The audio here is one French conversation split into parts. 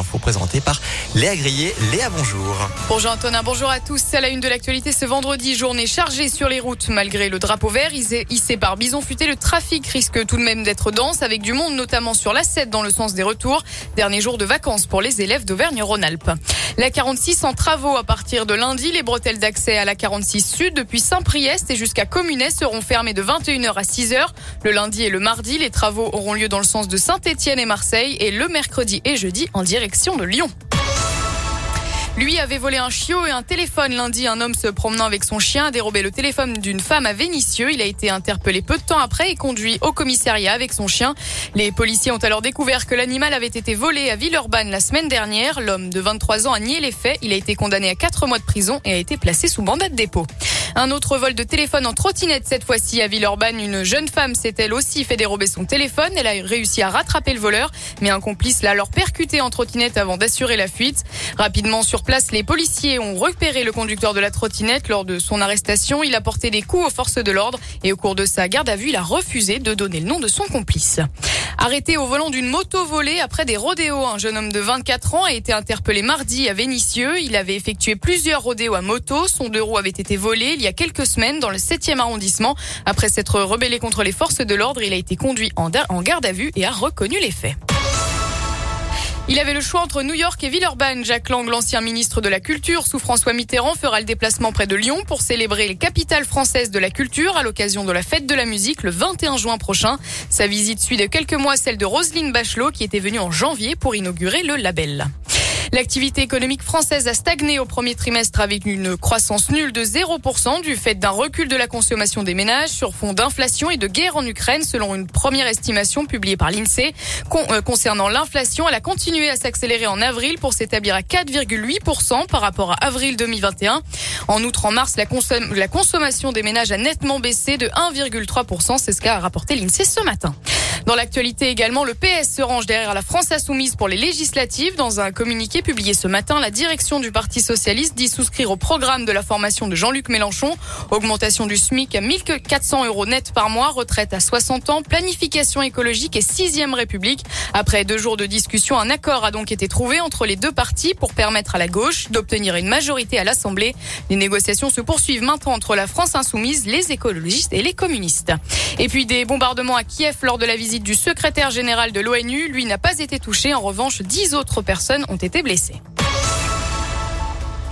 info présentée par Léa Grillet. Léa, bonjour. Bonjour Antonin, bonjour à tous. À la une de l'actualité ce vendredi, journée chargée sur les routes. Malgré le drapeau vert hissé par Bison Futé, le trafic risque tout de même d'être dense avec du monde notamment sur la 7 dans le sens des retours. Dernier jour de vacances pour les élèves d'Auvergne-Rhône-Alpes. La 46 en travaux à partir de lundi. Les bretelles d'accès à la 46 Sud depuis Saint-Priest et jusqu'à Communet seront fermées de 21h à 6h. Le lundi et le mardi, les travaux auront lieu dans le sens de Saint-Étienne et Marseille et le mercredi et jeudi en direction Lui avait volé un chiot et un téléphone lundi. Un homme se promenant avec son chien a dérobé le téléphone d'une femme à Vénissieux. Il a été interpellé peu de temps après et conduit au commissariat avec son chien. Les policiers ont alors découvert que l'animal avait été volé à Villeurbanne la semaine dernière. L'homme de 23 ans a nié les faits. Il a été condamné à 4 mois de prison et a été placé sous mandat de dépôt. Un autre vol de téléphone en trottinette cette fois-ci à Villeurbanne. Une jeune femme s'est elle aussi fait dérober son téléphone? Elle a réussi à rattraper le voleur, mais un complice l'a alors percuté en trottinette avant d'assurer la fuite. Rapidement sur place, les policiers ont repéré le conducteur de la trottinette lors de son arrestation. Il a porté des coups aux forces de l'ordre et au cours de sa garde à vue, il a refusé de donner le nom de son complice. Arrêté au volant d'une moto volée après des rodéos, un jeune homme de 24 ans a été interpellé mardi à Vénissieux. Il avait effectué plusieurs rodéos à moto. Son deux roues avait été volé quelques semaines dans le 7e arrondissement. Après s'être rebellé contre les forces de l'ordre, il a été conduit en garde à vue et a reconnu les faits. Il avait le choix entre New York et Villeurbanne. Jacques Lang, l'ancien ministre de la Culture, sous François Mitterrand, fera le déplacement près de Lyon pour célébrer les capitales françaises de la culture à l'occasion de la fête de la musique le 21 juin prochain. Sa visite suit de quelques mois celle de Roselyne Bachelot qui était venue en janvier pour inaugurer le label. L'activité économique française a stagné au premier trimestre avec une croissance nulle de 0% du fait d'un recul de la consommation des ménages sur fond d'inflation et de guerre en Ukraine selon une première estimation publiée par l'INSEE. Euh, concernant l'inflation, elle a continué à s'accélérer en avril pour s'établir à 4,8% par rapport à avril 2021. En outre, en mars, la, la consommation des ménages a nettement baissé de 1,3%. C'est ce qu'a rapporté l'INSEE ce matin. Dans l'actualité également, le PS se range derrière la France insoumise pour les législatives. Dans un communiqué publié ce matin, la direction du Parti socialiste dit souscrire au programme de la formation de Jean-Luc Mélenchon. Augmentation du SMIC à 1400 euros net par mois, retraite à 60 ans, planification écologique et sixième République. Après deux jours de discussion, un accord a donc été trouvé entre les deux partis pour permettre à la gauche d'obtenir une majorité à l'Assemblée. Les négociations se poursuivent maintenant entre la France insoumise, les écologistes et les communistes. Et puis des bombardements à Kiev lors de la visite du secrétaire général de l'ONU. Lui n'a pas été touché. En revanche, dix autres personnes ont été blessées.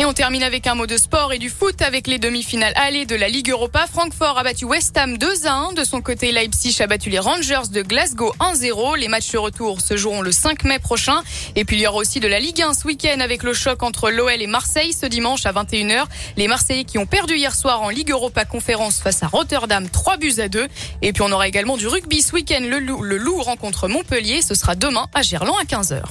Et on termine avec un mot de sport et du foot avec les demi-finales allées de la Ligue Europa. Francfort a battu West Ham 2 à 1. De son côté, Leipzig a battu les Rangers de Glasgow 1-0. Les matchs de retour se joueront le 5 mai prochain. Et puis il y aura aussi de la Ligue 1 ce week-end avec le choc entre l'OL et Marseille ce dimanche à 21h. Les Marseillais qui ont perdu hier soir en Ligue Europa conférence face à Rotterdam 3 buts à 2. Et puis on aura également du rugby ce week-end. Le Loup, le Loup rencontre Montpellier. Ce sera demain à Gerland à 15h.